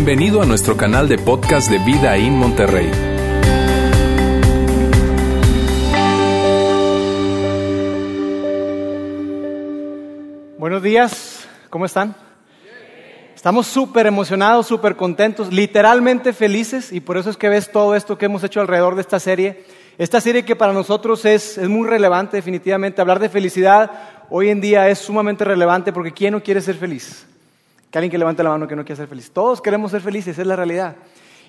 Bienvenido a nuestro canal de podcast de Vida en Monterrey. Buenos días, ¿cómo están? Estamos súper emocionados, súper contentos, literalmente felices y por eso es que ves todo esto que hemos hecho alrededor de esta serie. Esta serie que para nosotros es, es muy relevante definitivamente. Hablar de felicidad hoy en día es sumamente relevante porque ¿quién no quiere ser feliz? Que alguien que levante la mano que no quiere ser feliz. Todos queremos ser felices, es la realidad.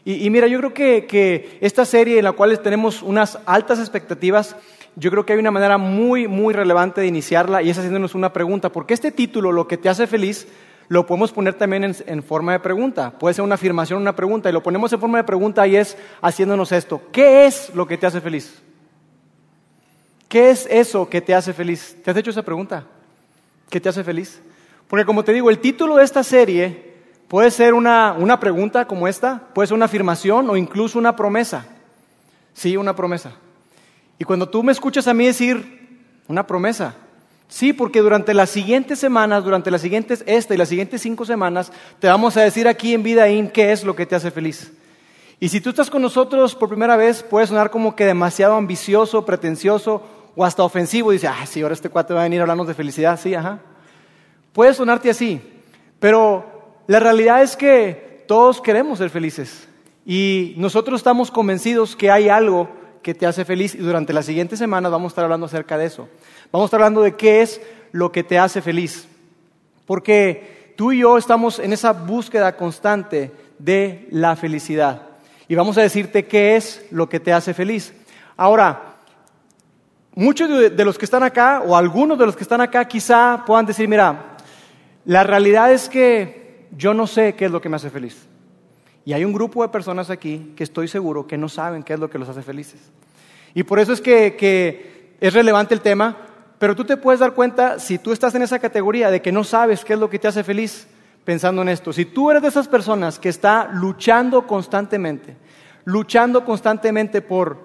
Y, y mira, yo creo que, que, esta serie en la cual tenemos unas altas expectativas, yo creo que hay una manera muy, muy relevante de iniciarla y es haciéndonos una pregunta. Porque este título, Lo que te hace feliz, lo podemos poner también en, en forma de pregunta. Puede ser una afirmación, una pregunta. Y lo ponemos en forma de pregunta y es haciéndonos esto. ¿Qué es lo que te hace feliz? ¿Qué es eso que te hace feliz? ¿Te has hecho esa pregunta? ¿Qué te hace feliz? Porque como te digo, el título de esta serie puede ser una, una pregunta como esta, puede ser una afirmación o incluso una promesa. Sí, una promesa. Y cuando tú me escuchas a mí decir una promesa, sí, porque durante las siguientes semanas, durante las siguientes, esta y las siguientes cinco semanas, te vamos a decir aquí en Vida In qué es lo que te hace feliz. Y si tú estás con nosotros por primera vez, puede sonar como que demasiado ambicioso, pretencioso o hasta ofensivo. Dice, ah, sí, ahora este cuate va a venir a hablarnos de felicidad. Sí, ajá. Puede sonarte así, pero la realidad es que todos queremos ser felices y nosotros estamos convencidos que hay algo que te hace feliz y durante las siguientes semanas vamos a estar hablando acerca de eso. Vamos a estar hablando de qué es lo que te hace feliz. Porque tú y yo estamos en esa búsqueda constante de la felicidad. Y vamos a decirte qué es lo que te hace feliz. Ahora, muchos de los que están acá, o algunos de los que están acá, quizá puedan decir, mira, la realidad es que yo no sé qué es lo que me hace feliz. Y hay un grupo de personas aquí que estoy seguro que no saben qué es lo que los hace felices. Y por eso es que, es relevante el tema, pero tú te puedes dar cuenta si tú estás en esa categoría de que no sabes qué es lo que te hace feliz pensando en esto. Si tú eres de esas personas que está luchando constantemente, luchando constantemente por,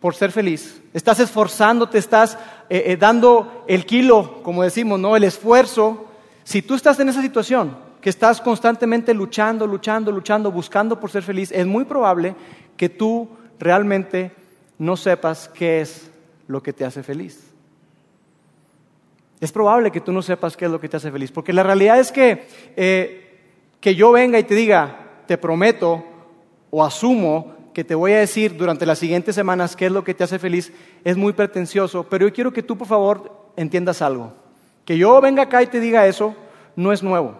por ser feliz, estás esforzándote, estás eh, eh, dando el kilo, como decimos, ¿no? el esfuerzo si tú estás en esa situación, que estás constantemente luchando, luchando, luchando, buscando por ser feliz, es muy probable que tú realmente no sepas qué es lo que te hace feliz. Es probable que tú no sepas qué es lo que te hace feliz, porque la realidad es que eh, que yo venga y te diga, te prometo o asumo que te voy a decir durante las siguientes semanas qué es lo que te hace feliz, es muy pretencioso, pero yo quiero que tú por favor entiendas algo. Que yo venga acá y te diga eso no es nuevo.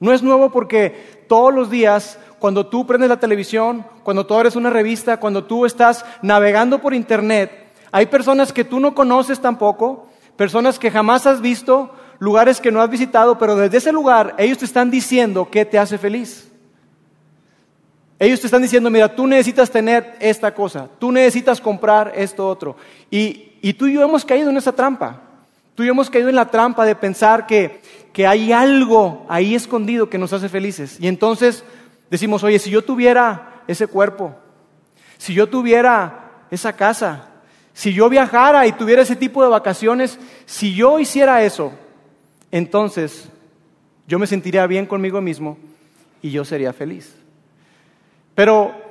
No es nuevo porque todos los días, cuando tú prendes la televisión, cuando tú abres una revista, cuando tú estás navegando por internet, hay personas que tú no conoces tampoco, personas que jamás has visto, lugares que no has visitado, pero desde ese lugar ellos te están diciendo qué te hace feliz. Ellos te están diciendo, mira, tú necesitas tener esta cosa, tú necesitas comprar esto otro. Y, y tú y yo hemos caído en esa trampa. Tú y yo hemos caído en la trampa de pensar que, que hay algo ahí escondido que nos hace felices. Y entonces decimos, oye, si yo tuviera ese cuerpo, si yo tuviera esa casa, si yo viajara y tuviera ese tipo de vacaciones, si yo hiciera eso, entonces yo me sentiría bien conmigo mismo y yo sería feliz. Pero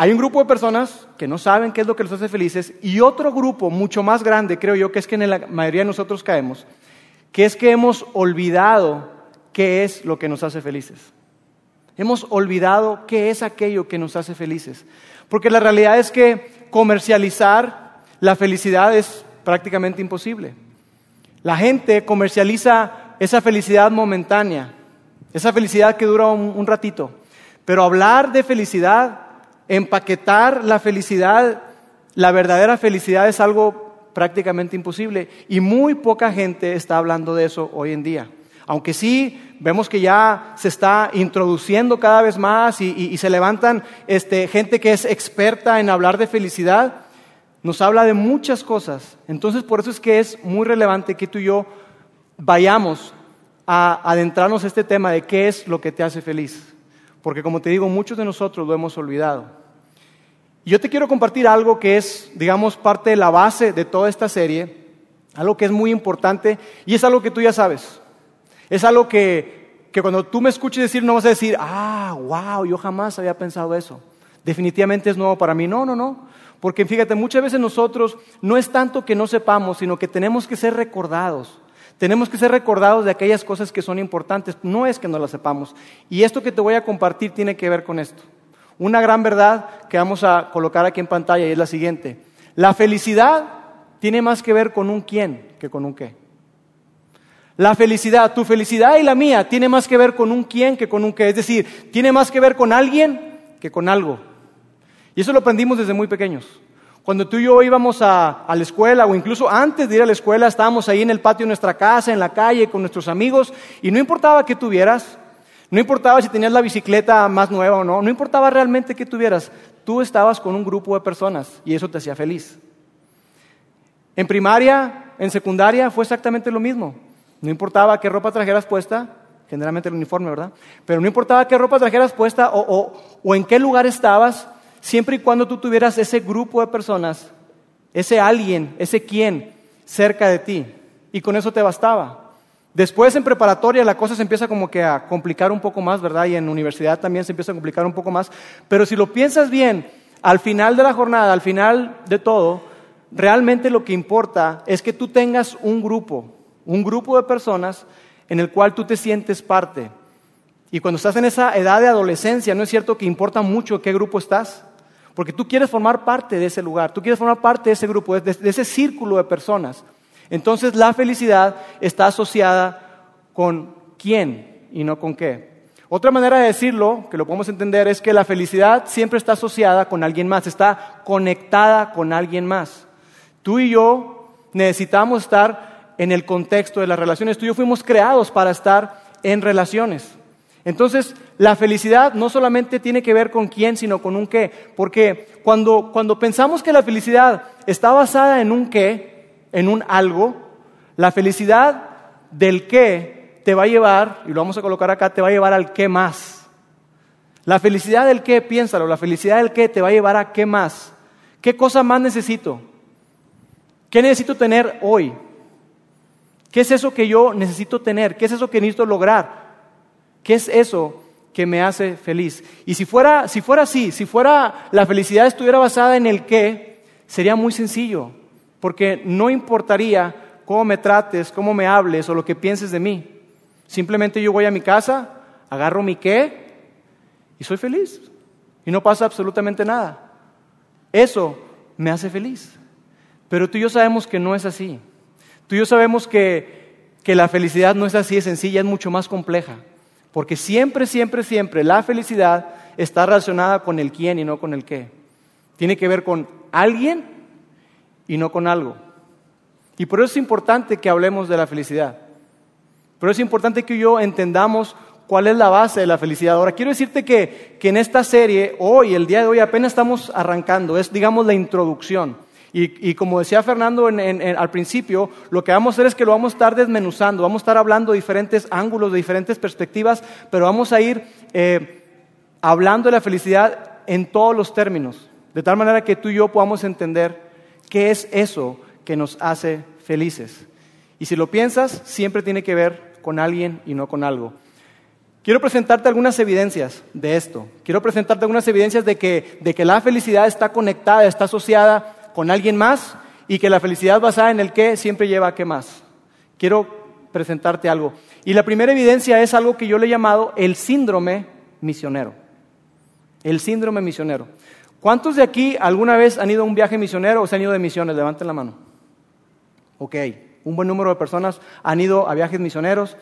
hay un grupo de personas que no saben qué es lo que los hace felices y otro grupo mucho más grande, creo yo, que es que en la mayoría de nosotros caemos, que es que hemos olvidado qué es lo que nos hace felices. Hemos olvidado qué es aquello que nos hace felices. Porque la realidad es que comercializar la felicidad es prácticamente imposible. La gente comercializa esa felicidad momentánea, esa felicidad que dura un, un ratito. Pero hablar de felicidad empaquetar la felicidad, la verdadera felicidad es algo prácticamente imposible y muy poca gente está hablando de eso hoy en día. Aunque sí vemos que ya se está introduciendo cada vez más y, y, se levantan este, gente que es experta en hablar de felicidad, nos habla de muchas cosas. Entonces por eso es que es muy relevante que tú y yo vayamos a adentrarnos a este tema de qué es lo que te hace feliz. Porque como te digo, muchos de nosotros lo hemos olvidado. Yo te quiero compartir algo que es, digamos, parte de la base de toda esta serie, algo que es muy importante y es algo que tú ya sabes. Es algo que, que cuando tú me escuches decir no vas a decir, ah, wow, yo jamás había pensado eso. Definitivamente es nuevo para mí. No, no, no. Porque fíjate, muchas veces nosotros no es tanto que no sepamos, sino que tenemos que ser recordados. Tenemos que ser recordados de aquellas cosas que son importantes. No es que no las sepamos. Y esto que te voy a compartir tiene que ver con esto. Una gran verdad que vamos a colocar aquí en pantalla y es la siguiente. La felicidad tiene más que ver con un quién que con un qué. La felicidad, tu felicidad y la mía, tiene más que ver con un quién que con un qué. Es decir, tiene más que ver con alguien que con algo. Y eso lo aprendimos desde muy pequeños. Cuando tú y yo íbamos a, la escuela o incluso antes de ir a la escuela, estábamos ahí en el patio de nuestra casa, en la calle, con nuestros amigos, y no importaba qué tuvieras, no importaba si tenías la bicicleta más nueva o no, no importaba realmente qué tuvieras, tú estabas con un grupo de personas y eso te hacía feliz. En primaria, en secundaria, fue exactamente lo mismo. No importaba qué ropa trajeras puesta, generalmente el uniforme, ¿verdad? Pero no importaba qué ropa trajeras puesta o en qué lugar estabas, siempre y cuando tú tuvieras ese grupo de personas, ese alguien, ese quién cerca de ti. Y con eso te bastaba. Después en preparatoria la cosa se empieza como que a complicar un poco más, ¿verdad? Y en universidad también se empieza a complicar un poco más. Pero si lo piensas bien, al final de la jornada, al final de todo, realmente lo que importa es que tú tengas un grupo, un grupo de personas en el cual tú te sientes parte. Y cuando estás en esa edad de adolescencia, ¿no es cierto que importa mucho qué grupo estás? Porque tú quieres formar parte de ese lugar, tú quieres formar parte de ese grupo, de, ese círculo de personas. Entonces la felicidad está asociada con quién y no con qué. Otra manera de decirlo, que lo podemos entender, es que la felicidad siempre está asociada con alguien más, está conectada con alguien más. Tú y yo necesitamos estar en el contexto de las relaciones. Tú y yo fuimos creados para estar en relaciones. Entonces, la felicidad no solamente tiene que ver con quién, sino con un qué. Porque cuando, cuando pensamos que la felicidad está basada en un qué, en un algo, la felicidad del qué te va a llevar, y lo vamos a colocar acá, te va a llevar al qué más. La felicidad del qué, piénsalo, la felicidad del qué te va a llevar a qué más. ¿Qué cosa más necesito? ¿Qué necesito tener hoy? ¿Qué es eso que yo necesito tener? ¿Qué es eso que necesito lograr? ¿Qué es eso que me hace feliz? Y si fuera, si fuera así, si fuera la felicidad estuviera basada en el qué, sería muy sencillo, porque no importaría cómo me trates, cómo me hables o lo que pienses de mí. Simplemente yo voy a mi casa, agarro mi qué y soy feliz. Y no pasa absolutamente nada. Eso me hace feliz. Pero tú y yo sabemos que no es así. Tú y yo sabemos que, que la felicidad no es así de sencilla, es mucho más compleja. Porque siempre, siempre, siempre la felicidad está relacionada con el quién y no con el qué. Tiene que ver con alguien y no con algo. Y por eso es importante que hablemos de la felicidad. Por eso es importante que yo entendamos cuál es la base de la felicidad. Ahora, quiero decirte que, en esta serie, hoy, el día de hoy, apenas estamos arrancando. Es, digamos, la introducción. Y, como decía Fernando al principio, lo que vamos a hacer es que lo vamos a estar desmenuzando, vamos a estar hablando de diferentes ángulos, de diferentes perspectivas, pero vamos a ir eh, hablando de la felicidad en todos los términos, de tal manera que tú y yo podamos entender qué es eso que nos hace felices. Y si lo piensas, siempre tiene que ver con alguien y no con algo. Quiero presentarte algunas evidencias de esto. Quiero presentarte algunas evidencias de que, de que la felicidad está conectada, está asociada con alguien más y que la felicidad basada en el qué siempre lleva a qué más. Quiero presentarte algo. Y la primera evidencia es algo que yo le he llamado el síndrome misionero. El síndrome misionero. ¿Cuántos de aquí alguna vez han ido a un viaje misionero o se han ido de misiones? Levanten la mano. Ok, un buen número de personas han ido a viajes misioneros.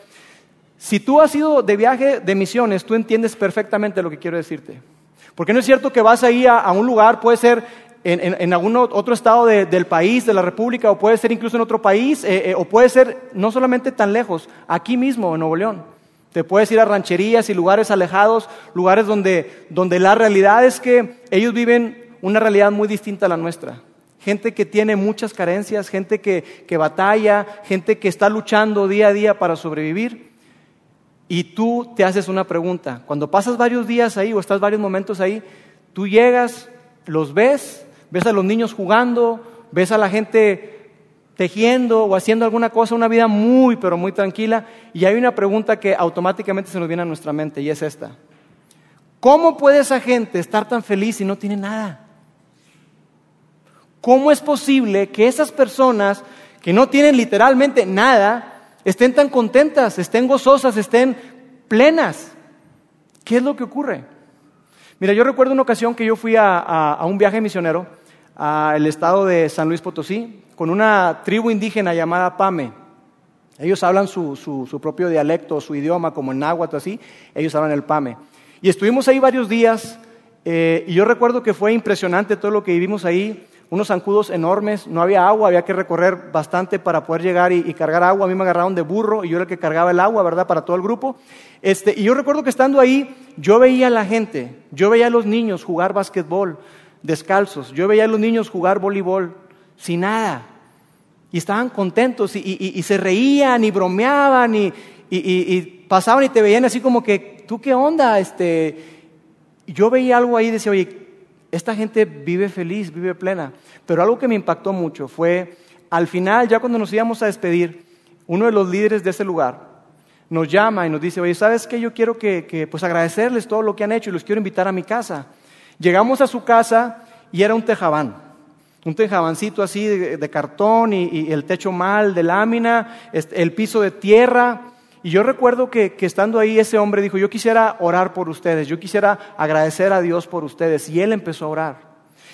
Si tú has ido de viaje de misiones, tú entiendes perfectamente lo que quiero decirte. Porque no es cierto que vas ahí a, un lugar, puede ser en, algún otro estado del país, de la República, o puede ser incluso en otro país, eh, eh, o puede ser no solamente tan lejos, aquí mismo en Nuevo León. Te puedes ir a rancherías y lugares alejados, lugares donde, donde la realidad es que ellos viven una realidad muy distinta a la nuestra. Gente que tiene muchas carencias, gente que, que batalla, gente que está luchando día a día para sobrevivir. Y tú te haces una pregunta. Cuando pasas varios días ahí o estás varios momentos ahí, tú llegas, los ves ves a los niños jugando, ves a la gente tejiendo o haciendo alguna cosa, una vida muy, pero muy tranquila. Y hay una pregunta que automáticamente se nos viene a nuestra mente y es esta. ¿Cómo puede esa gente estar tan feliz si no tiene nada? ¿Cómo es posible que esas personas que no tienen literalmente nada estén tan contentas, estén gozosas, estén plenas? ¿Qué es lo que ocurre? Mira, yo recuerdo una ocasión que yo fui a, un viaje misionero al estado de San Luis Potosí con una tribu indígena llamada Pame. Ellos hablan su, propio dialecto, su idioma, como en náhuatl, así. Ellos hablan el Pame. Y estuvimos ahí varios días eh, y yo recuerdo que fue impresionante todo lo que vivimos ahí unos zancudos enormes, no había agua, había que recorrer bastante para poder llegar y, cargar agua. A mí me agarraron de burro y yo era el que cargaba el agua, ¿verdad? Para todo el grupo. Este, y yo recuerdo que estando ahí, yo veía a la gente, yo veía a los niños jugar básquetbol descalzos, yo veía a los niños jugar voleibol sin nada. Y estaban contentos y, se reían y bromeaban y, pasaban y te veían así como que, ¿tú qué onda? Este, yo veía algo ahí y decía, oye, esta gente vive feliz, vive plena. Pero algo que me impactó mucho fue, al final, ya cuando nos íbamos a despedir, uno de los líderes de ese lugar nos llama y nos dice, oye, ¿sabes qué? Yo quiero que, pues agradecerles todo lo que han hecho y los quiero invitar a mi casa. Llegamos a su casa y era un tejabán, un tejabancito así de, cartón y, el techo mal de lámina, este, el piso de tierra. Y yo recuerdo que, estando ahí ese hombre dijo, yo quisiera orar por ustedes, yo quisiera agradecer a Dios por ustedes. Y él empezó a orar.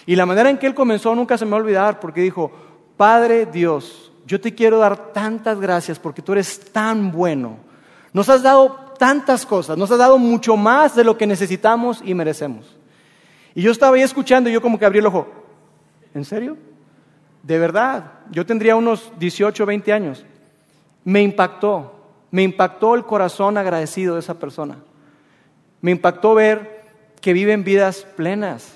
Y la manera en que él comenzó nunca se me va a olvidar porque dijo, Padre Dios, yo te quiero dar tantas gracias porque tú eres tan bueno. Nos has dado tantas cosas, nos has dado mucho más de lo que necesitamos y merecemos. Y yo estaba ahí escuchando y yo como que abrí el ojo. ¿En serio? De verdad, yo tendría unos 18, 20 años. Me impactó. Me impactó el corazón agradecido de esa persona. Me impactó ver que viven vidas plenas,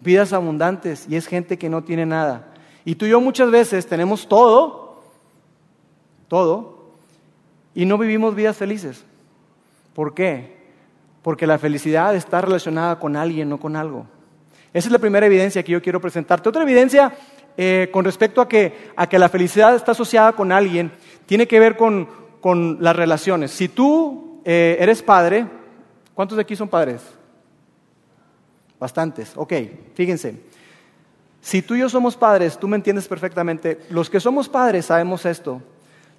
vidas abundantes y es gente que no tiene nada. Y tú y yo muchas veces tenemos todo, todo, y no vivimos vidas felices. ¿Por qué? Porque la felicidad está relacionada con alguien, no con algo. Esa es la primera evidencia que yo quiero presentarte. Otra evidencia eh, con respecto a que, a que la felicidad está asociada con alguien tiene que ver con, con las relaciones. Si tú eh, eres padre, ¿cuántos de aquí son padres? Bastantes, ok, fíjense. Si tú y yo somos padres, tú me entiendes perfectamente. Los que somos padres sabemos esto.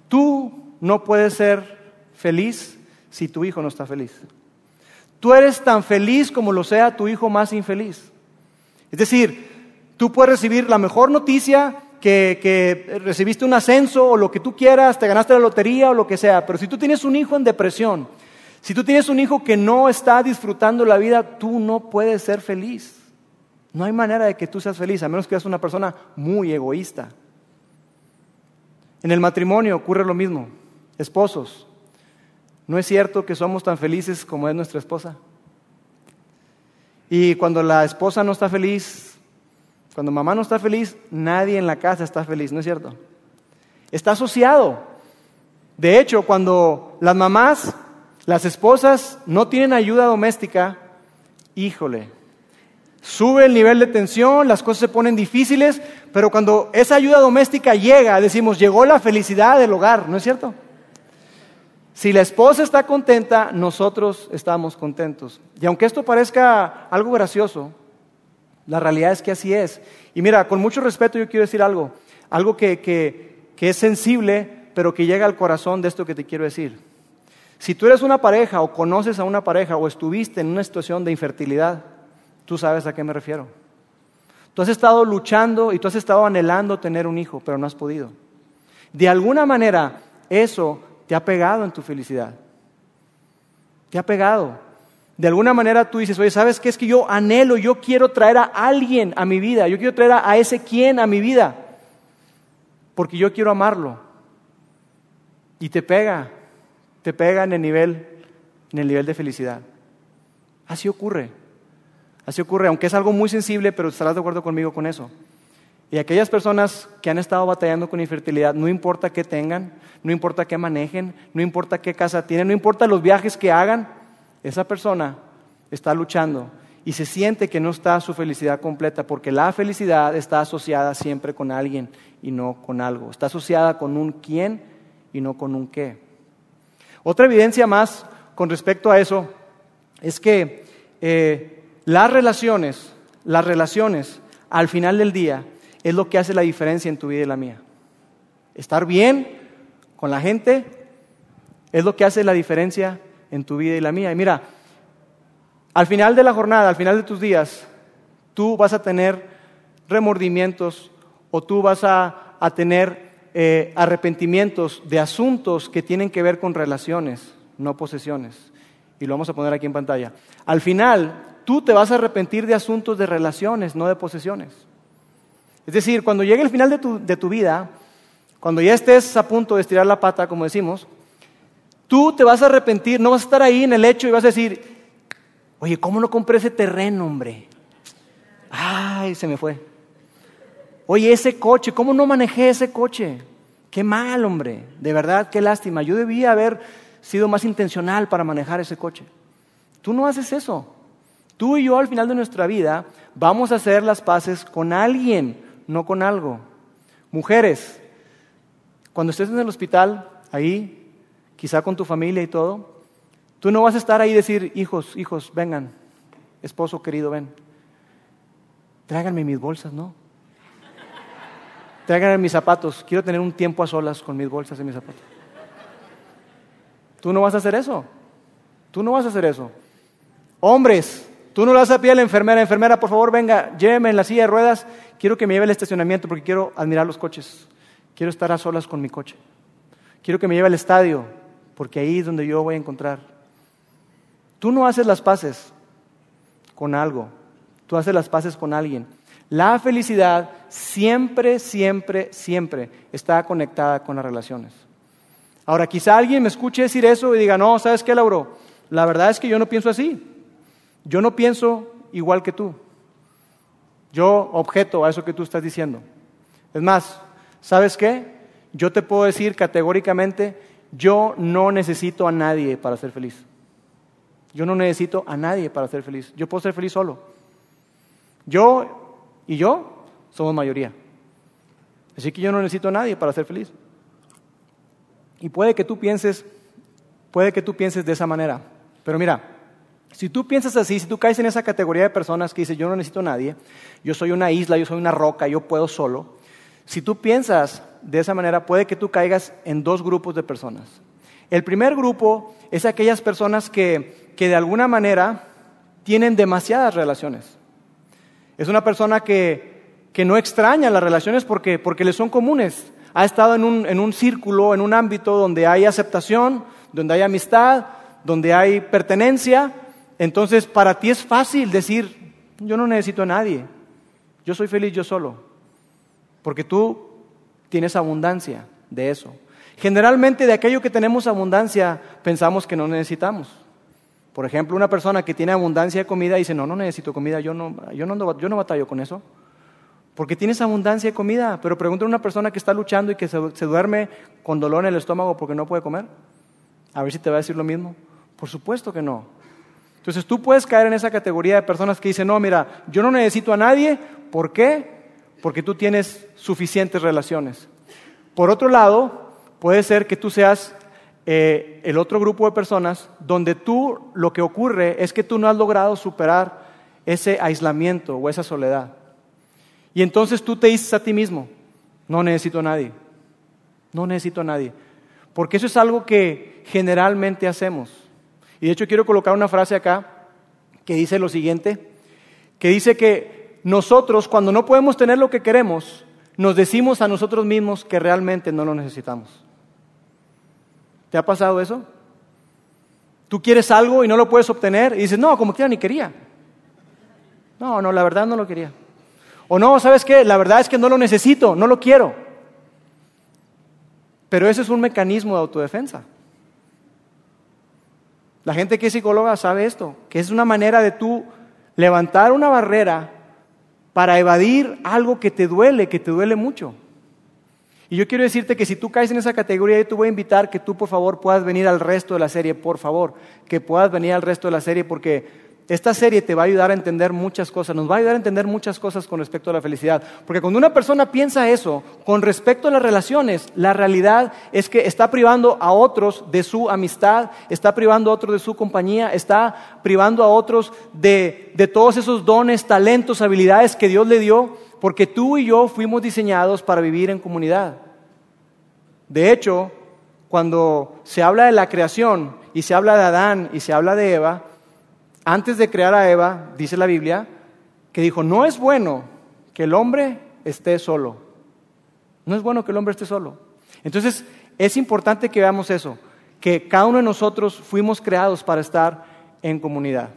Tú no puedes ser feliz si tu hijo no está feliz. Tú eres tan feliz como lo sea tu hijo más infeliz. Es decir, tú puedes recibir la mejor noticia que, recibiste un ascenso o lo que tú quieras, te ganaste la lotería o lo que sea, pero si tú tienes un hijo en depresión, si tú tienes un hijo que no está disfrutando la vida, tú no puedes ser feliz. No hay manera de que tú seas feliz, a menos que seas una persona muy egoísta. En el matrimonio ocurre lo mismo. Esposos, ¿no es cierto que somos tan felices como es nuestra esposa? Y cuando la esposa no está feliz, cuando mamá no está feliz, nadie en la casa está feliz, ¿no es cierto? Está asociado. De hecho, cuando las mamás, las esposas no tienen ayuda doméstica, híjole, sube el nivel de tensión, las cosas se ponen difíciles, pero cuando esa ayuda doméstica llega, decimos, llegó la felicidad del hogar, ¿no es cierto? Si la esposa está contenta, nosotros estamos contentos. Y aunque esto parezca algo gracioso, la realidad es que así es. Y mira, con mucho respeto yo quiero decir algo, algo que, que, es sensible, pero que llega al corazón de esto que te quiero decir. Si tú eres una pareja o conoces a una pareja o estuviste en una situación de infertilidad, tú sabes a qué me refiero. Tú has estado luchando y tú has estado anhelando tener un hijo, pero no has podido. De alguna manera, eso te ha pegado en tu felicidad. Te ha pegado. De alguna manera tú dices, oye, ¿sabes qué? Es que yo anhelo, yo quiero traer a alguien a mi vida, yo quiero traer a, ese quien a mi vida, porque yo quiero amarlo. Y te pega, te pega en el nivel, en el nivel de felicidad. Así ocurre, así ocurre, aunque es algo muy sensible, pero estarás de acuerdo conmigo con eso. Y aquellas personas que han estado batallando con infertilidad, no importa qué tengan, no importa qué manejen, no importa qué casa tienen, no importa los viajes que hagan, esa persona está luchando y se siente que no está su felicidad completa, porque la felicidad está asociada siempre con alguien y no con algo. Está asociada con un quién y no con un qué. Otra evidencia más con respecto a eso es que eh, las relaciones, las relaciones al final del día es lo que hace la diferencia en tu vida y la mía. Estar bien con la gente es lo que hace la diferencia en tu vida y la mía. Y mira, al final de la jornada, al final de tus días, tú vas a tener remordimientos o tú vas a, tener eh, arrepentimientos de asuntos que tienen que ver con relaciones, no posesiones. Y lo vamos a poner aquí en pantalla. Al final, tú te vas a arrepentir de asuntos de relaciones, no de posesiones. Es decir, cuando llegue el final de tu, de tu vida, cuando ya estés a punto de estirar la pata, como decimos, tú te vas a arrepentir, no vas a estar ahí en el hecho y vas a decir, Oye, ¿cómo no compré ese terreno, hombre? Ay, se me fue. Oye, ese coche, ¿cómo no manejé ese coche? Qué mal, hombre. De verdad, qué lástima. Yo debía haber sido más intencional para manejar ese coche. Tú no haces eso. Tú y yo al final de nuestra vida vamos a hacer las paces con alguien, no con algo. Mujeres, cuando estés en el hospital, ahí, quizá con tu familia y todo, Tú no vas a estar ahí y decir, hijos, hijos, vengan, esposo querido, ven. Tráiganme mis bolsas, ¿no? Tráiganme mis zapatos. Quiero tener un tiempo a solas con mis bolsas y mis zapatos. Tú no vas a hacer eso. Tú no vas a hacer eso. Hombres, tú no le vas a pedir a la enfermera, enfermera, por favor, venga, lléveme en la silla de ruedas. Quiero que me lleve al estacionamiento porque quiero admirar los coches. Quiero estar a solas con mi coche. Quiero que me lleve al estadio porque ahí es donde yo voy a encontrar Tú no haces las paces con algo, tú haces las paces con alguien. La felicidad siempre, siempre, siempre está conectada con las relaciones. Ahora, quizá alguien me escuche decir eso y diga, no, ¿sabes qué, Lauro? La verdad es que yo no pienso así. Yo no pienso igual que tú. Yo objeto a eso que tú estás diciendo. Es más, ¿sabes qué? Yo te puedo decir categóricamente, yo no necesito a nadie para ser feliz. Yo no necesito a nadie para ser feliz. Yo puedo ser feliz solo. Yo y yo somos mayoría. Así que yo no necesito a nadie para ser feliz. Y puede que tú pienses, puede que tú pienses de esa manera. Pero mira, si tú piensas así, si tú caes en esa categoría de personas que dicen yo no necesito a nadie, yo soy una isla, yo soy una roca, yo puedo solo. Si tú piensas de esa manera, puede que tú caigas en dos grupos de personas. El primer grupo es aquellas personas que que de alguna manera tienen demasiadas relaciones. Es una persona que, que no extraña las relaciones porque, porque le son comunes. Ha estado en un, en un círculo, en un ámbito donde hay aceptación, donde hay amistad, donde hay pertenencia. Entonces, para ti es fácil decir, yo no necesito a nadie. Yo soy feliz yo solo. Porque tú tienes abundancia de eso. Generalmente de aquello que tenemos abundancia pensamos que no necesitamos. Por ejemplo, una persona que tiene abundancia de comida dice, no, no necesito comida, yo no, yo no, yo no batallo con eso. Porque tienes abundancia de comida, pero pregúntale a una persona que está luchando y que se, duerme con dolor en el estómago porque no puede comer. A ver si te va a decir lo mismo. Por supuesto que no. Entonces tú puedes caer en esa categoría de personas que dicen, no, mira, yo no necesito a nadie. ¿Por qué? Porque tú tienes suficientes relaciones. Por otro lado, puede ser que tú seas eh, el otro grupo de personas donde tú lo que ocurre es que tú no has logrado superar ese aislamiento o esa soledad. Y entonces tú te dices a ti mismo, no necesito a nadie, no necesito a nadie. Porque eso es algo que generalmente hacemos. Y de hecho quiero colocar una frase acá que dice lo siguiente, que dice que nosotros cuando no podemos tener lo que queremos, nos decimos a nosotros mismos que realmente no lo necesitamos. ¿Te ha pasado eso? Tú quieres algo y no lo puedes obtener y dices, no, como quiera ni quería. No, no, la verdad no lo quería. O no, ¿sabes qué? La verdad es que no lo necesito, no lo quiero. Pero ese es un mecanismo de autodefensa. La gente que es psicóloga sabe esto, que es una manera de tú levantar una barrera para evadir algo que te duele, que te duele mucho. Y yo quiero decirte que si tú caes en esa categoría, yo te voy a invitar que tú por favor puedas venir al resto de la serie, por favor, que puedas venir al resto de la serie porque esta serie te va a ayudar a entender muchas cosas, nos va a ayudar a entender muchas cosas con respecto a la felicidad. Porque cuando una persona piensa eso con respecto a las relaciones, la realidad es que está privando a otros de su amistad, está privando a otros de su compañía, está privando a otros de, todos esos dones, talentos, habilidades que Dios le dio, porque tú y yo fuimos diseñados para vivir en comunidad. De hecho, cuando se habla de la creación y se habla de Adán y se habla de Eva, antes de crear a Eva, dice la Biblia, que dijo, no es bueno que el hombre esté solo. No es bueno que el hombre esté solo. Entonces, es importante que veamos eso, que cada uno de nosotros fuimos creados para estar en comunidad,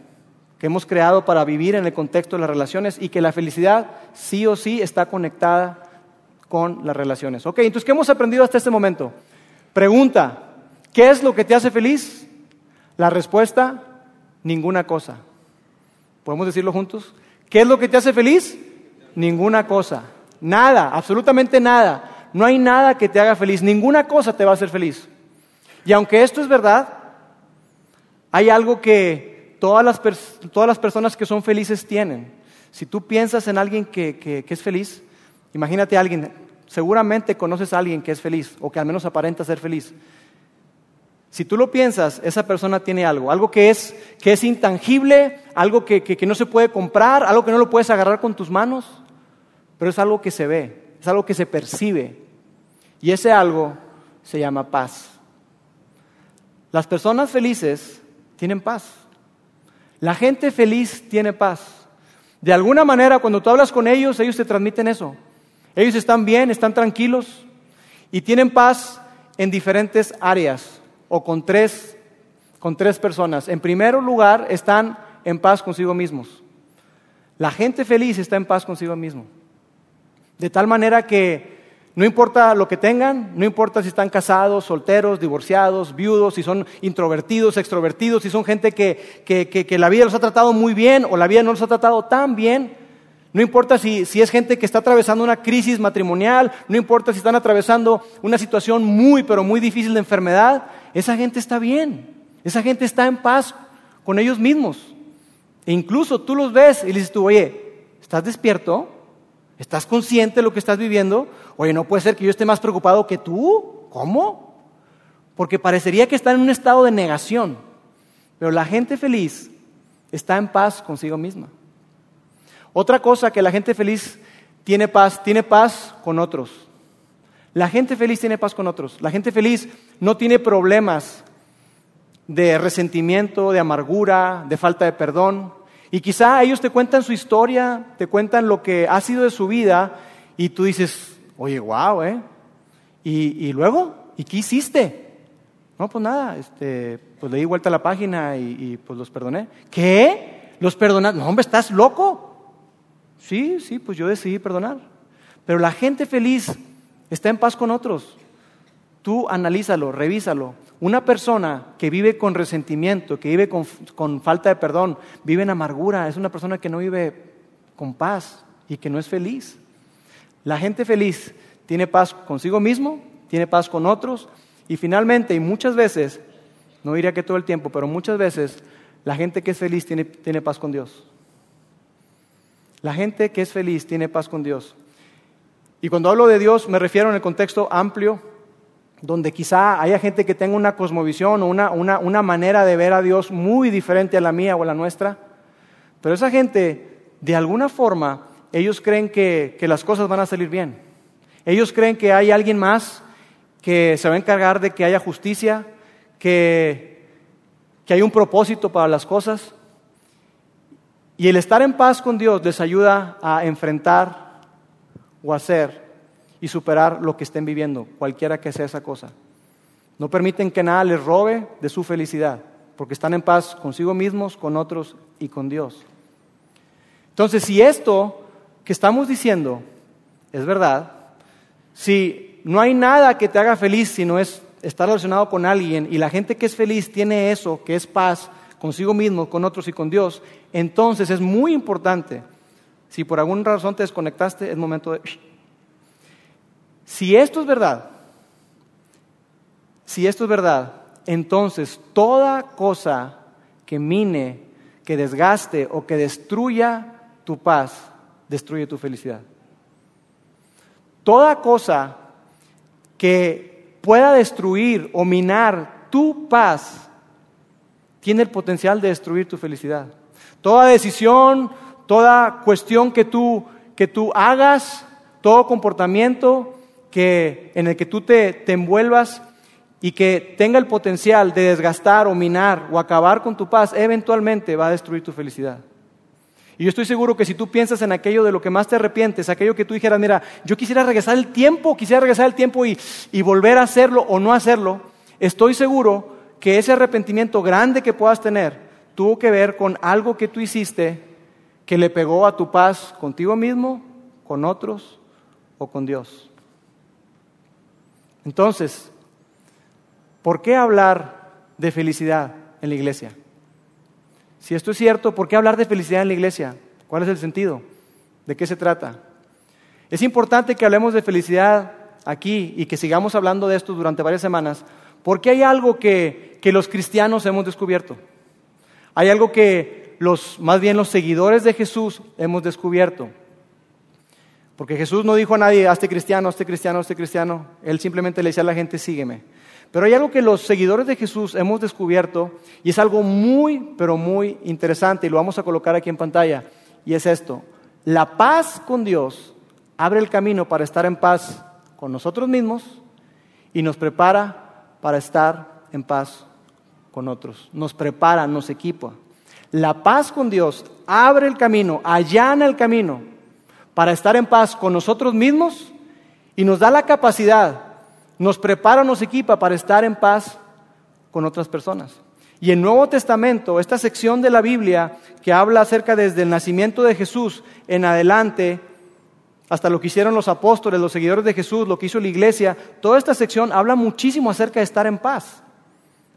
que hemos creado para vivir en el contexto de las relaciones y que la felicidad sí o sí está conectada con las relaciones. Ok, entonces, ¿qué hemos aprendido hasta este momento? Pregunta, ¿qué es lo que te hace feliz? La respuesta, ninguna cosa. ¿Podemos decirlo juntos? ¿Qué es lo que te hace feliz? Ninguna cosa. Nada, absolutamente nada. No hay nada que te haga feliz. Ninguna cosa te va a hacer feliz. Y aunque esto es verdad, hay algo que todas las, todas las personas que son felices tienen. Si tú piensas en alguien que, que es feliz, imagínate a alguien, seguramente conoces a alguien que es feliz o que al menos aparenta ser feliz. Si tú lo piensas, esa persona tiene algo, algo que es, que es intangible, algo que, que, no se puede comprar, algo que no lo puedes agarrar con tus manos, pero es algo que se ve, es algo que se percibe. Y ese algo se llama paz. Las personas felices tienen paz. La gente feliz tiene paz. De alguna manera, cuando tú hablas con ellos, ellos te transmiten eso. Ellos están bien, están tranquilos y tienen paz en diferentes áreas o con tres, con tres personas. En primer lugar, están en paz consigo mismos. La gente feliz está en paz consigo mismo. De tal manera que no importa lo que tengan, no importa si están casados, solteros, divorciados, viudos, si son introvertidos, extrovertidos, si son gente que, que, que, la vida los ha tratado muy bien o la vida no los ha tratado tan bien, no importa si, si, es gente que está atravesando una crisis matrimonial, no importa si están atravesando una situación muy, pero muy difícil de enfermedad, esa gente está bien, esa gente está en paz con ellos mismos. E incluso tú los ves y le dices tú, oye, ¿estás despierto? ¿Estás consciente de lo que estás viviendo? Oye, no puede ser que yo esté más preocupado que tú. ¿Cómo? Porque parecería que están en un estado de negación. Pero la gente feliz está en paz consigo misma. Otra cosa que la gente feliz tiene paz, tiene paz con otros. La gente feliz tiene paz con otros. La gente feliz no tiene problemas de resentimiento, de amargura, de falta de perdón. Y quizá ellos te cuentan su historia, te cuentan lo que ha sido de su vida y tú dices, oye, wow, ¿eh? ¿Y, luego? ¿Y qué hiciste? No, pues nada, este, pues le di vuelta a la página y, y pues los perdoné. ¿Qué? ¿Los perdonas? No, hombre, ¿estás loco? Sí, sí, pues yo decidí perdonar. Pero la gente feliz está en paz con otros. Tú analízalo, revísalo. Una persona que vive con resentimiento, que vive con, falta de perdón, vive en amargura, es una persona que no vive con paz y que no es feliz. La gente feliz tiene paz consigo mismo, tiene paz con otros y finalmente, y muchas veces, no diría que todo el tiempo, pero muchas veces, la gente que es feliz tiene, tiene paz con Dios. La gente que es feliz tiene paz con Dios. Y cuando hablo de Dios me refiero en el contexto amplio, donde quizá haya gente que tenga una cosmovisión o una, una, manera de ver a Dios muy diferente a la mía o a la nuestra. Pero esa gente, de alguna forma, ellos creen que, que las cosas van a salir bien. Ellos creen que hay alguien más que se va a encargar de que haya justicia, que, que hay un propósito para las cosas. Y el estar en paz con Dios les ayuda a enfrentar o hacer y superar lo que estén viviendo, cualquiera que sea esa cosa. No permiten que nada les robe de su felicidad, porque están en paz consigo mismos, con otros y con Dios. Entonces, si esto que estamos diciendo es verdad, si no hay nada que te haga feliz si no es estar relacionado con alguien y la gente que es feliz tiene eso, que es paz consigo mismo, con otros y con Dios, entonces es muy importante si por alguna razón te desconectaste, es momento de... Si esto es verdad, si esto es verdad, entonces toda cosa que mine, que desgaste o que destruya tu paz, destruye tu felicidad. Toda cosa que pueda destruir o minar tu paz tiene el potencial de destruir tu felicidad. Toda decisión, toda cuestión que tú, que tú hagas, todo comportamiento que, en el que tú te, te envuelvas y que tenga el potencial de desgastar o minar o acabar con tu paz, eventualmente va a destruir tu felicidad. Y yo estoy seguro que si tú piensas en aquello de lo que más te arrepientes, aquello que tú dijeras, mira, yo quisiera regresar el tiempo, quisiera regresar el tiempo y, y volver a hacerlo o no hacerlo, estoy seguro que ese arrepentimiento grande que puedas tener tuvo que ver con algo que tú hiciste que le pegó a tu paz contigo mismo, con otros o con Dios. Entonces, ¿por qué hablar de felicidad en la iglesia? Si esto es cierto, ¿por qué hablar de felicidad en la iglesia? ¿Cuál es el sentido? ¿De qué se trata? Es importante que hablemos de felicidad aquí y que sigamos hablando de esto durante varias semanas, porque hay algo que, que los cristianos hemos descubierto. Hay algo que los, más bien los seguidores de Jesús hemos descubierto. Porque Jesús no dijo a nadie, hazte cristiano, hazte cristiano, hazte cristiano. Él simplemente le decía a la gente, sígueme. Pero hay algo que los seguidores de Jesús hemos descubierto y es algo muy, pero muy interesante y lo vamos a colocar aquí en pantalla. Y es esto. La paz con Dios abre el camino para estar en paz con nosotros mismos y nos prepara para estar en paz con otros. Nos prepara, nos equipa. La paz con Dios abre el camino, allana el camino para estar en paz con nosotros mismos y nos da la capacidad nos prepara, nos equipa para estar en paz con otras personas. Y el Nuevo Testamento, esta sección de la Biblia que habla acerca desde el nacimiento de Jesús en adelante, hasta lo que hicieron los apóstoles, los seguidores de Jesús, lo que hizo la iglesia, toda esta sección habla muchísimo acerca de estar en paz.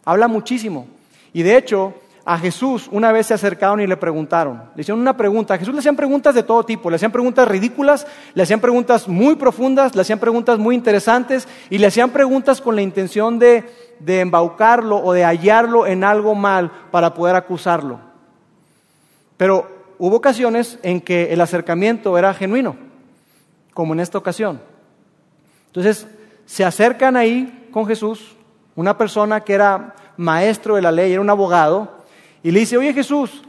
Habla muchísimo. Y de hecho, a Jesús una vez se acercaron y le preguntaron, le hicieron una pregunta, a Jesús le hacían preguntas de todo tipo, le hacían preguntas ridículas, le hacían preguntas muy profundas, le hacían preguntas muy interesantes y le hacían preguntas con la intención de, de embaucarlo o de hallarlo en algo mal para poder acusarlo. Pero hubo ocasiones en que el acercamiento era genuino, como en esta ocasión. Entonces, se acercan ahí con Jesús, una persona que era maestro de la ley, era un abogado, y le dice, oye Jesús,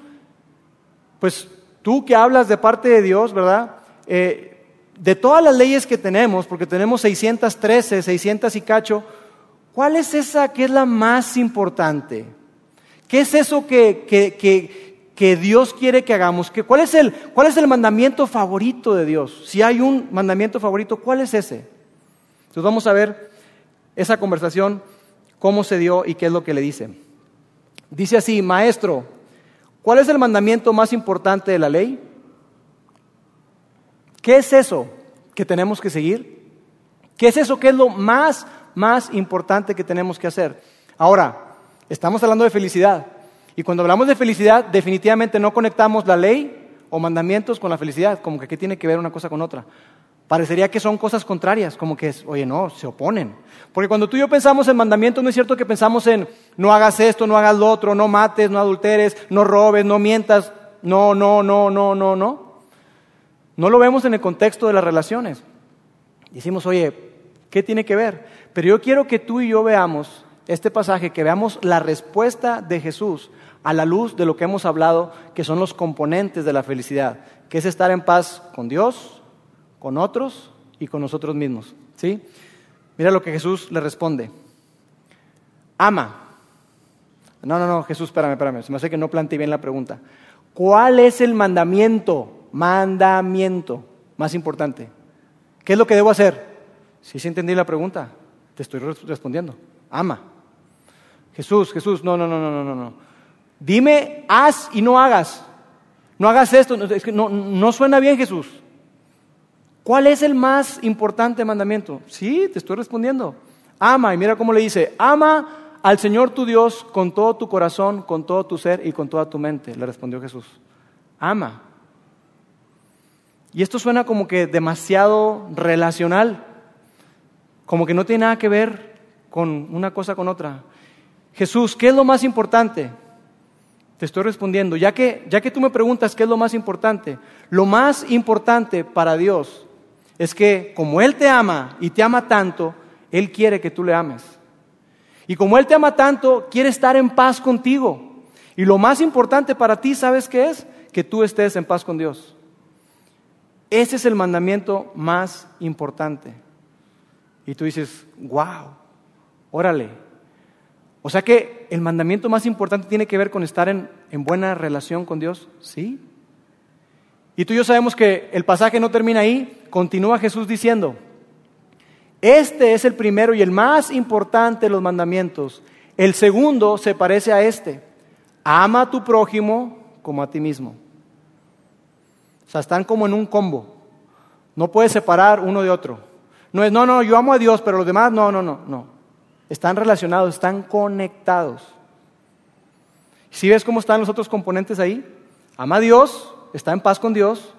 pues tú que hablas de parte de Dios, ¿verdad? Eh, de todas las leyes que tenemos, porque tenemos 613, 600 y cacho, ¿cuál es esa que es la más importante? ¿Qué es eso que, que, que, Dios quiere que hagamos? ¿Cuál es, el, ¿Cuál es el mandamiento favorito de Dios? Si hay un mandamiento favorito, ¿cuál es ese? Entonces vamos a ver esa conversación, cómo se dio y qué es lo que le dice. Dice así, maestro, ¿cuál es el mandamiento más importante de la ley? ¿Qué es eso que tenemos que seguir? ¿Qué es eso que es lo más, más importante que tenemos que hacer? Ahora, estamos hablando de felicidad. Y cuando hablamos de felicidad, definitivamente no conectamos la ley o mandamientos con la felicidad, como que qué tiene que ver una cosa con otra. Parecería que son cosas contrarias, como que, oye, no, se oponen. Porque cuando tú y yo pensamos en mandamientos, no es cierto que pensamos en no hagas esto, no hagas lo otro, no mates, no adulteres, no robes, no mientas. No, no, no, no, no, no. No lo vemos en el contexto de las relaciones. Decimos, oye, ¿qué tiene que ver? Pero yo quiero que tú y yo veamos este pasaje, que veamos la respuesta de Jesús a la luz de lo que hemos hablado, que son los componentes de la felicidad, que es estar en paz con Dios, con otros y con nosotros mismos. ¿Sí? Mira lo que Jesús le responde. Ama. No, no, no, Jesús, espérame, espérame. Se me hace que no planteé bien la pregunta. ¿Cuál es el mandamiento? Mandamiento más importante. ¿Qué es lo que debo hacer? Si ¿Sí, entendí la pregunta, te estoy respondiendo. Ama. Jesús, Jesús, no, no, no, no, no, no. Dime, haz y no hagas. No hagas esto. Es que no, no suena bien, Jesús. ¿Cuál es el más importante mandamiento? Sí, te estoy respondiendo. Ama, y mira cómo le dice, ama al Señor tu Dios con todo tu corazón, con todo tu ser y con toda tu mente, le respondió Jesús. Ama. Y esto suena como que demasiado relacional, como que no tiene nada que ver con una cosa con otra. Jesús, ¿qué es lo más importante? te estoy respondiendo. Ya que, ya que tú me preguntas qué es lo más importante, lo más importante para Dios es que como Él te ama y te ama tanto, Él quiere que tú le ames. Y como Él te ama tanto, quiere estar en paz contigo. Y lo más importante para ti, ¿sabes qué es? Que tú estés en paz con Dios. Ese es el mandamiento más importante. Y tú dices, wow, órale. O sea que el mandamiento más importante tiene que ver con estar en, en buena relación con Dios. Sí. Y tú y yo sabemos que el pasaje no termina ahí. Continúa Jesús diciendo, este es el primero y el más importante de los mandamientos. El segundo se parece a este. Ama a tu prójimo como a ti mismo. O sea, están como en un combo. No puedes separar uno de otro. No es, no, no, yo amo a Dios, pero los demás, no, no, no, no. Están relacionados, están conectados. Si ves cómo están los otros componentes ahí? Ama a Dios, está en paz con Dios.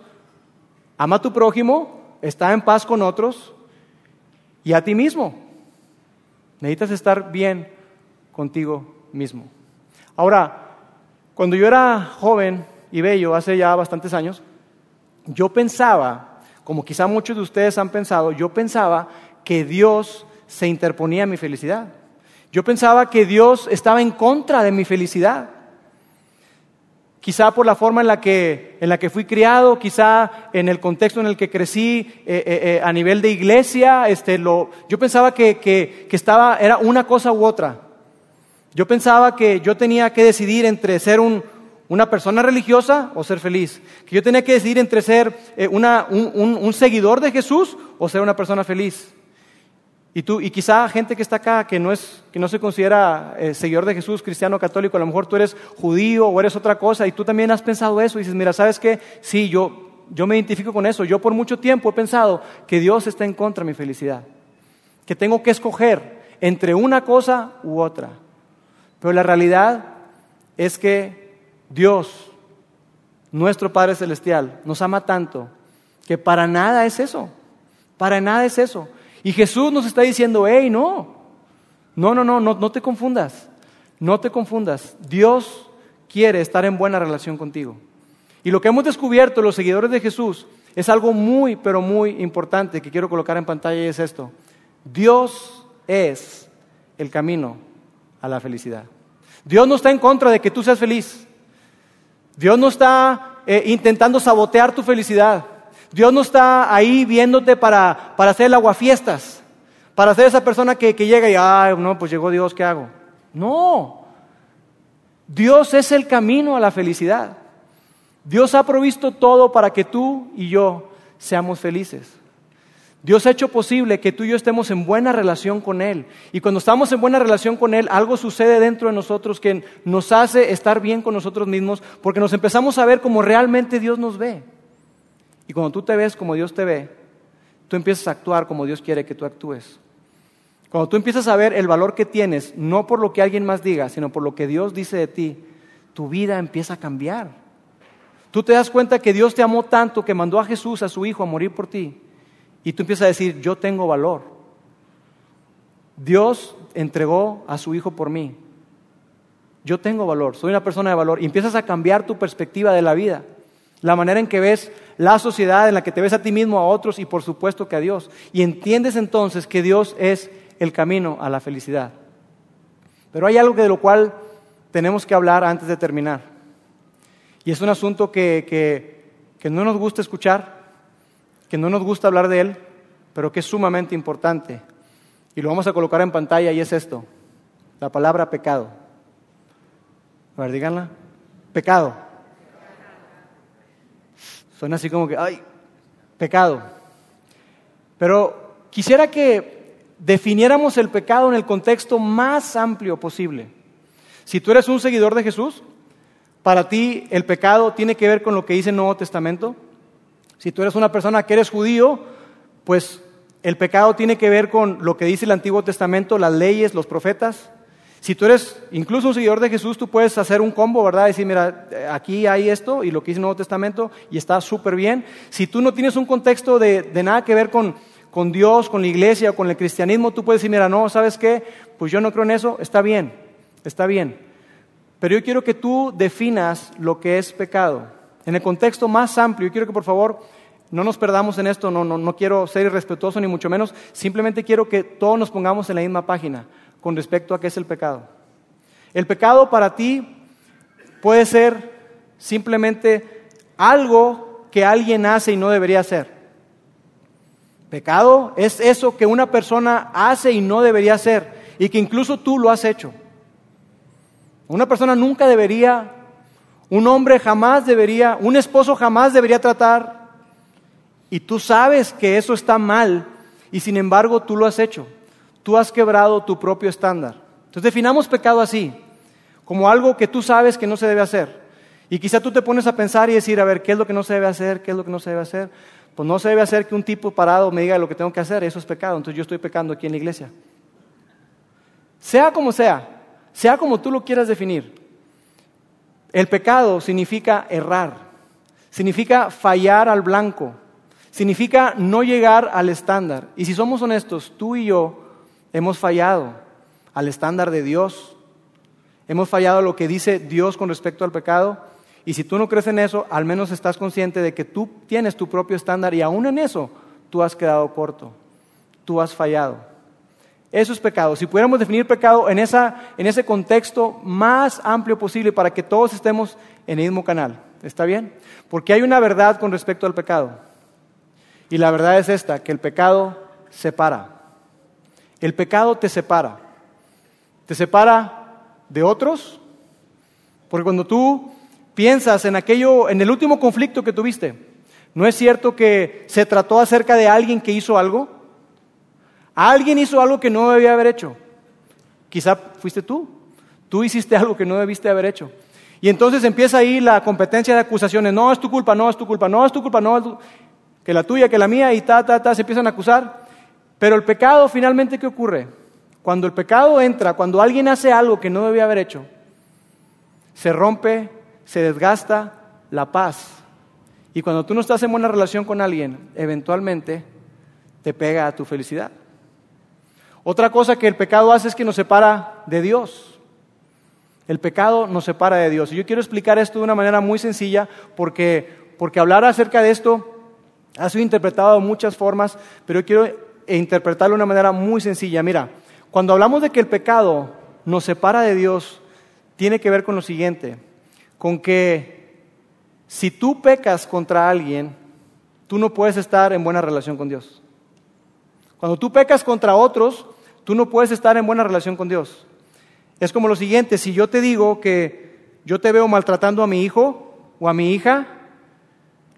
Ama a tu prójimo, está en paz con otros. Y a ti mismo. Necesitas estar bien contigo mismo. Ahora, cuando yo era joven y bello, hace ya bastantes años, yo pensaba, como quizá muchos de ustedes han pensado, yo pensaba que Dios se interponía en mi felicidad. Yo pensaba que Dios estaba en contra de mi felicidad. Quizá por la forma en la que, en la que fui criado, quizá en el contexto en el que crecí eh, eh, eh, a nivel de iglesia, este, lo, yo pensaba que, que, estaba, era una cosa u otra. Yo pensaba que yo tenía que decidir entre ser un, una persona religiosa o ser feliz. Que yo tenía que decidir entre ser una, un, un, seguidor de Jesús o ser una persona feliz. Y, tú, y quizá gente que está acá que no, es, que no se considera eh, seguidor de Jesús, cristiano católico, a lo mejor tú eres judío o eres otra cosa y tú también has pensado eso y dices, mira, ¿sabes qué? Sí, yo, yo me identifico con eso. Yo por mucho tiempo he pensado que Dios está en contra de mi felicidad. Que tengo que escoger entre una cosa u otra. Pero la realidad es que Dios, nuestro Padre Celestial, nos ama tanto que para nada es eso. Para nada es eso. Y Jesús nos está diciendo, hey, no, no, no, no, no, te confundas. No te confundas. Dios quiere estar en buena relación contigo. Y lo que hemos descubierto los seguidores de Jesús es algo muy, pero muy importante que quiero colocar en pantalla y es esto. Dios es el camino a la felicidad. Dios no está en contra de que tú seas feliz. Dios no está eh, intentando sabotear tu felicidad. Dios no está ahí viéndote para, para hacer el aguafiestas, para ser esa persona que, que llega y, ay, no, pues llegó Dios, ¿qué hago? No. Dios es el camino a la felicidad. Dios ha provisto todo para que tú y yo seamos felices. Dios ha hecho posible que tú y yo estemos en buena relación con Él. Y cuando estamos en buena relación con Él, algo sucede dentro de nosotros que nos hace estar bien con nosotros mismos, porque nos empezamos a ver como realmente Dios nos ve. Y cuando tú te ves como Dios te ve, tú empiezas a actuar como Dios quiere que tú actúes. Cuando tú empiezas a ver el valor que tienes, no por lo que alguien más diga, sino por lo que Dios dice de ti, tu vida empieza a cambiar. Tú te das cuenta que Dios te amó tanto que mandó a Jesús, a su Hijo, a morir por ti y tú empiezas a decir, yo tengo valor. Dios entregó a su Hijo por mí. Yo tengo valor, soy una persona de valor. Y empiezas a cambiar tu perspectiva de la vida. La manera en que ves la sociedad, en la que te ves a ti mismo, a otros y por supuesto que a Dios. Y entiendes entonces que Dios es el camino a la felicidad. Pero hay algo de lo cual tenemos que hablar antes de terminar. Y es un asunto que, que, que no nos gusta escuchar, que no nos gusta hablar de él, pero que es sumamente importante. Y lo vamos a colocar en pantalla y es esto, la palabra pecado. A ver, díganla. Pecado. Suena así como que, ay, pecado. Pero quisiera que definiéramos el pecado en el contexto más amplio posible. Si tú eres un seguidor de Jesús, para ti el pecado tiene que ver con lo que dice el Nuevo Testamento. Si tú eres una persona que eres judío, pues el pecado tiene que ver con lo que dice el Antiguo Testamento, las leyes, los profetas. Si tú eres incluso un seguidor de Jesús, tú puedes hacer un combo, ¿verdad? Decir, mira, aquí hay esto y lo que dice el Nuevo Testamento y está súper bien. Si tú no tienes un contexto de, nada que ver con, con Dios, con la iglesia con el cristianismo, tú puedes decir, mira, no, ¿sabes qué? Pues yo no creo en eso, está bien, está bien. Pero yo quiero que tú definas lo que es pecado. En el contexto más amplio, yo quiero que por favor no nos perdamos en esto, no, no, no quiero ser irrespetuoso ni mucho menos, simplemente quiero que todos nos pongamos en la misma página con respecto a qué es el pecado. El pecado para ti puede ser simplemente algo que alguien hace y no debería hacer. Pecado es eso que una persona hace y no debería hacer y que incluso tú lo has hecho. Una persona nunca debería, un hombre jamás debería, un esposo jamás debería tratar y tú sabes que eso está mal y sin embargo tú lo has hecho. Tú has quebrado tu propio estándar. Entonces definamos pecado así, como algo que tú sabes que no se debe hacer. Y quizá tú te pones a pensar y decir, a ver, ¿qué es lo que no se debe hacer? ¿Qué es lo que no se debe hacer? Pues no se debe hacer que un tipo parado me diga lo que tengo que hacer, eso es pecado, entonces yo estoy pecando aquí en la iglesia. Sea como sea, sea como tú lo quieras definir, el pecado significa errar, significa fallar al blanco, significa no llegar al estándar. Y si somos honestos, tú y yo hemos fallado al estándar de Dios, hemos fallado a lo que dice Dios con respecto al pecado y si tú no crees en eso, al menos estás consciente de que tú tienes tu propio estándar y aún en eso tú has quedado corto, tú has fallado. Eso es pecado. Si pudiéramos definir pecado en, en ese contexto más amplio posible para que todos estemos en el mismo canal, ¿está bien? Porque hay una verdad con respecto al pecado. Y la verdad es esta, que el pecado separa. El pecado te separa. Te separa de otros, porque cuando tú piensas en aquello, en el último conflicto que tuviste, ¿no es cierto que se trató acerca de alguien que hizo algo? Alguien hizo algo que no debía haber hecho. Quizá fuiste tú. Tú hiciste algo que no debiste haber hecho. Y entonces empieza ahí la competencia de acusaciones. No es tu culpa, no es tu culpa, no es tu culpa, no es tu... que la tuya, que la mía, y ta, ta, ta, se empiezan a acusar. Pero el pecado, finalmente, ¿qué ocurre? Cuando el pecado entra, cuando alguien hace algo que no debía haber hecho, se rompe se desgasta la paz. Y cuando tú no estás en buena relación con alguien, eventualmente te pega a tu felicidad. Otra cosa que el pecado hace es que nos separa de Dios. El pecado nos separa de Dios. Y yo quiero explicar esto de una manera muy sencilla porque, porque hablar acerca de esto ha sido interpretado de muchas formas, pero yo quiero interpretarlo de una manera muy sencilla. Mira, cuando hablamos de que el pecado nos separa de Dios, tiene que ver con lo siguiente con que si tú pecas contra alguien, tú no puedes estar en buena relación con Dios. Cuando tú pecas contra otros, tú no puedes estar en buena relación con Dios. Es como lo siguiente, si yo te digo que yo te veo maltratando a mi hijo o a mi hija,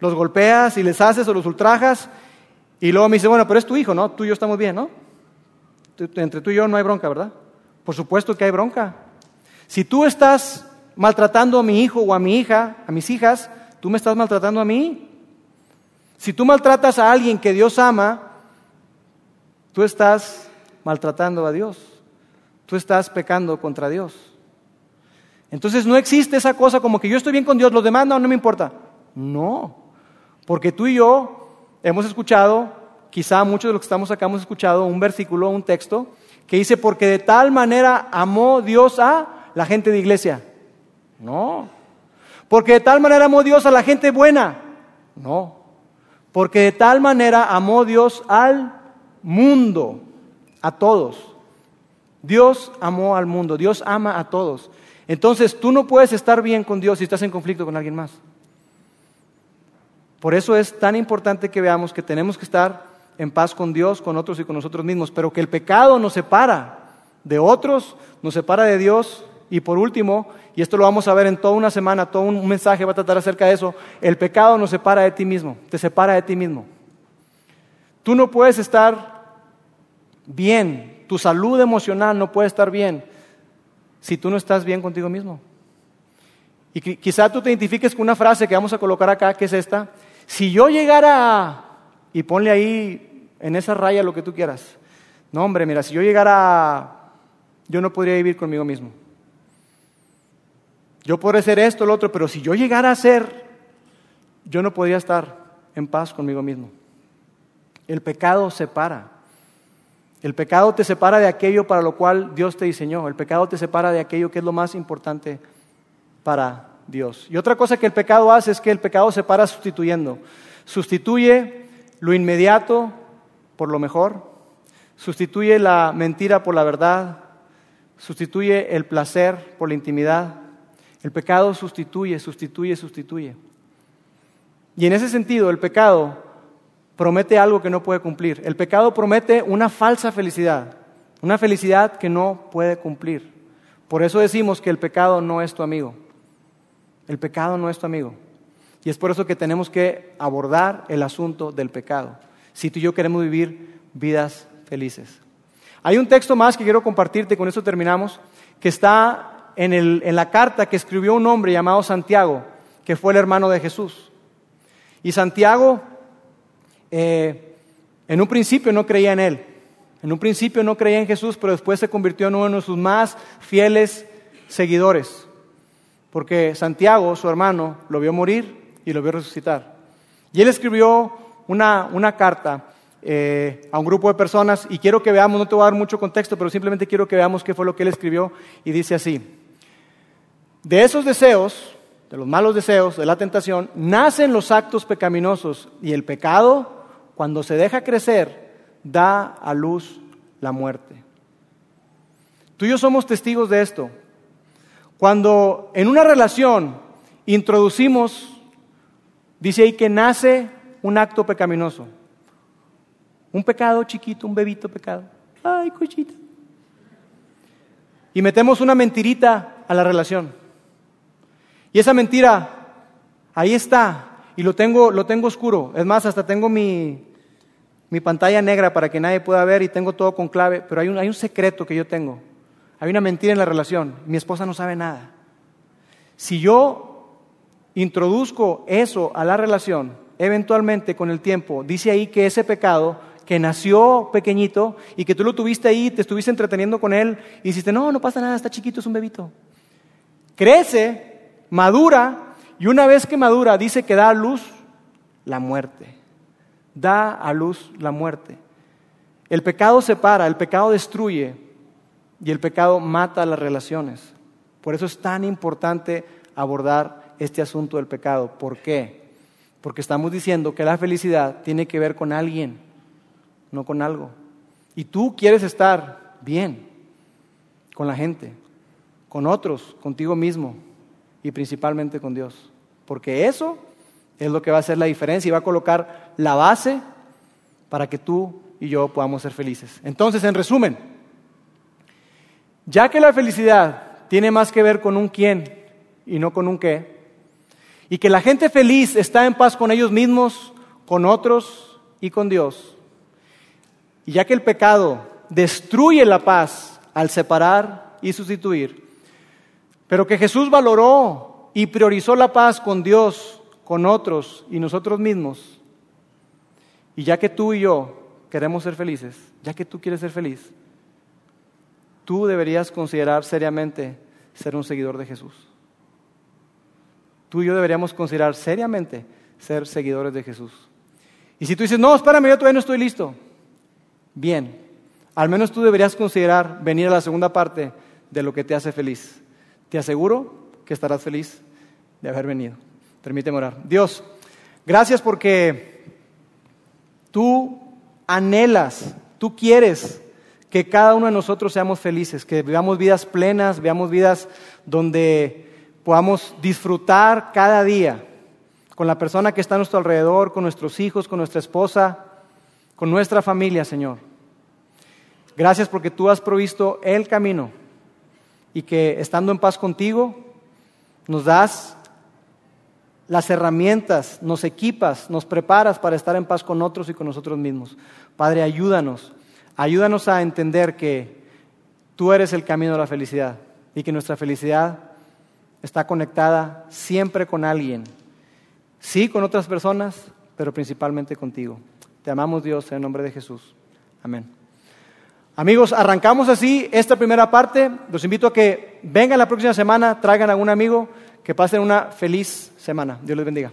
los golpeas y les haces o los ultrajas, y luego me dice, bueno, pero es tu hijo, ¿no? Tú y yo estamos bien, ¿no? Entre tú y yo no hay bronca, ¿verdad? Por supuesto que hay bronca. Si tú estás maltratando a mi hijo o a mi hija, a mis hijas, tú me estás maltratando a mí. Si tú maltratas a alguien que Dios ama, tú estás maltratando a Dios. Tú estás pecando contra Dios. Entonces no existe esa cosa como que yo estoy bien con Dios, los demás no, no me importa. No, porque tú y yo hemos escuchado, quizá muchos de los que estamos acá hemos escuchado un versículo, un texto, que dice, porque de tal manera amó Dios a la gente de iglesia. No. Porque de tal manera amó Dios a la gente buena. No. Porque de tal manera amó Dios al mundo, a todos. Dios amó al mundo, Dios ama a todos. Entonces tú no puedes estar bien con Dios si estás en conflicto con alguien más. Por eso es tan importante que veamos que tenemos que estar en paz con Dios, con otros y con nosotros mismos, pero que el pecado nos separa de otros, nos separa de Dios y por último, y esto lo vamos a ver en toda una semana, todo un mensaje va a tratar acerca de eso, el pecado nos separa de ti mismo, te separa de ti mismo. Tú no puedes estar bien, tu salud emocional no puede estar bien si tú no estás bien contigo mismo. Y quizá tú te identifiques con una frase que vamos a colocar acá, que es esta, si yo llegara, a, y ponle ahí en esa raya lo que tú quieras, no hombre, mira, si yo llegara, a, yo no podría vivir conmigo mismo. Yo podré ser esto, lo otro, pero si yo llegara a ser, yo no podría estar en paz conmigo mismo. El pecado separa. El pecado te separa de aquello para lo cual Dios te diseñó. El pecado te separa de aquello que es lo más importante para Dios. Y otra cosa que el pecado hace es que el pecado se para sustituyendo. Sustituye lo inmediato por lo mejor, sustituye la mentira por la verdad, sustituye el placer por la intimidad. El pecado sustituye, sustituye, sustituye. Y en ese sentido, el pecado promete algo que no puede cumplir. El pecado promete una falsa felicidad, una felicidad que no puede cumplir. Por eso decimos que el pecado no es tu amigo. El pecado no es tu amigo. Y es por eso que tenemos que abordar el asunto del pecado. Si tú y yo queremos vivir vidas felices. Hay un texto más que quiero compartirte, con eso terminamos, que está en, en la carta que escribió un hombre llamado Santiago, que fue el hermano de Jesús. Y Santiago eh, en un principio no creía en él. En un principio no creía en Jesús, pero después se convirtió en uno de sus más fieles seguidores. Porque Santiago, su hermano, lo vio morir y lo vio resucitar. Y él escribió una, una carta eh, a un grupo de personas y quiero que veamos, no te voy a dar mucho contexto, pero simplemente quiero que veamos qué fue lo que él escribió y dice así. De esos deseos, de los malos deseos, de la tentación, nacen los actos pecaminosos y el pecado cuando se deja crecer, da a luz la muerte. Tú y yo somos testigos de esto. Cuando en una relación introducimos, dice ahí que nace un acto pecaminoso. Un pecado chiquito, un bebito pecado. Ay, cochita. Y metemos una mentirita a la relación. Y esa mentira, ahí está, y lo tengo, lo tengo oscuro. Es más, hasta tengo mi, mi pantalla negra para que nadie pueda ver y tengo todo con clave, pero hay un, hay un secreto que yo tengo. Hay una mentira en la relación. Mi esposa no sabe nada. Si yo introduzco eso a la relación, eventualmente con el tiempo, dice ahí que ese pecado que nació pequeñito y que tú lo tuviste ahí, te estuviste entreteniendo con él y dijiste, no, no pasa nada, está chiquito, es un bebito. Crece, madura y una vez que madura, dice que da a luz la muerte. Da a luz la muerte. El pecado separa, el pecado destruye y el pecado mata las relaciones. Por eso es tan importante abordar este asunto del pecado. ¿Por qué? Porque estamos diciendo que la felicidad tiene que ver con alguien, no con algo. Y tú quieres estar bien con la gente, con otros, contigo mismo y principalmente con Dios porque eso es lo que va a hacer la diferencia y va a colocar la base para que tú y yo podamos ser felices. Entonces, en resumen, ya que la felicidad tiene más que ver con un quién y no con un qué, y que la gente feliz está en paz con ellos mismos, con otros y con Dios, y ya que el pecado destruye la paz al separar y sustituir, pero que Jesús valoró y priorizó la paz con Dios, con otros y nosotros mismos, y ya que tú y yo queremos ser felices, ya que tú quieres ser feliz, tú deberías considerar seriamente ser un seguidor de Jesús. Tú y yo deberíamos considerar seriamente ser seguidores de Jesús. Y si tú dices, no, espérame, yo todavía no estoy listo. Bien, al menos tú deberías considerar venir a la segunda parte de lo que te hace feliz. Te aseguro que estarás feliz de haber venido. Permíteme orar. Dios, gracias porque tú anhelas, tú quieres que cada uno de nosotros seamos felices, que vivamos vidas plenas, veamos vidas donde podamos disfrutar cada día con la persona que está a nuestro alrededor, con nuestros hijos, con nuestra esposa, con nuestra familia, Señor. Gracias porque tú has provisto el camino y que estando en paz contigo, nos das las herramientas, nos equipas, nos preparas para estar en paz con otros y con nosotros mismos. Padre, ayúdanos, ayúdanos a entender que tú eres el camino de la felicidad y que nuestra felicidad está conectada siempre con alguien. Sí, con otras personas, pero principalmente contigo. Te amamos Dios en el nombre de Jesús. Amén. Amigos, arrancamos así esta primera parte. Los invito a que vengan la próxima semana, traigan a algún amigo, que pasen una feliz semana. Dios les bendiga.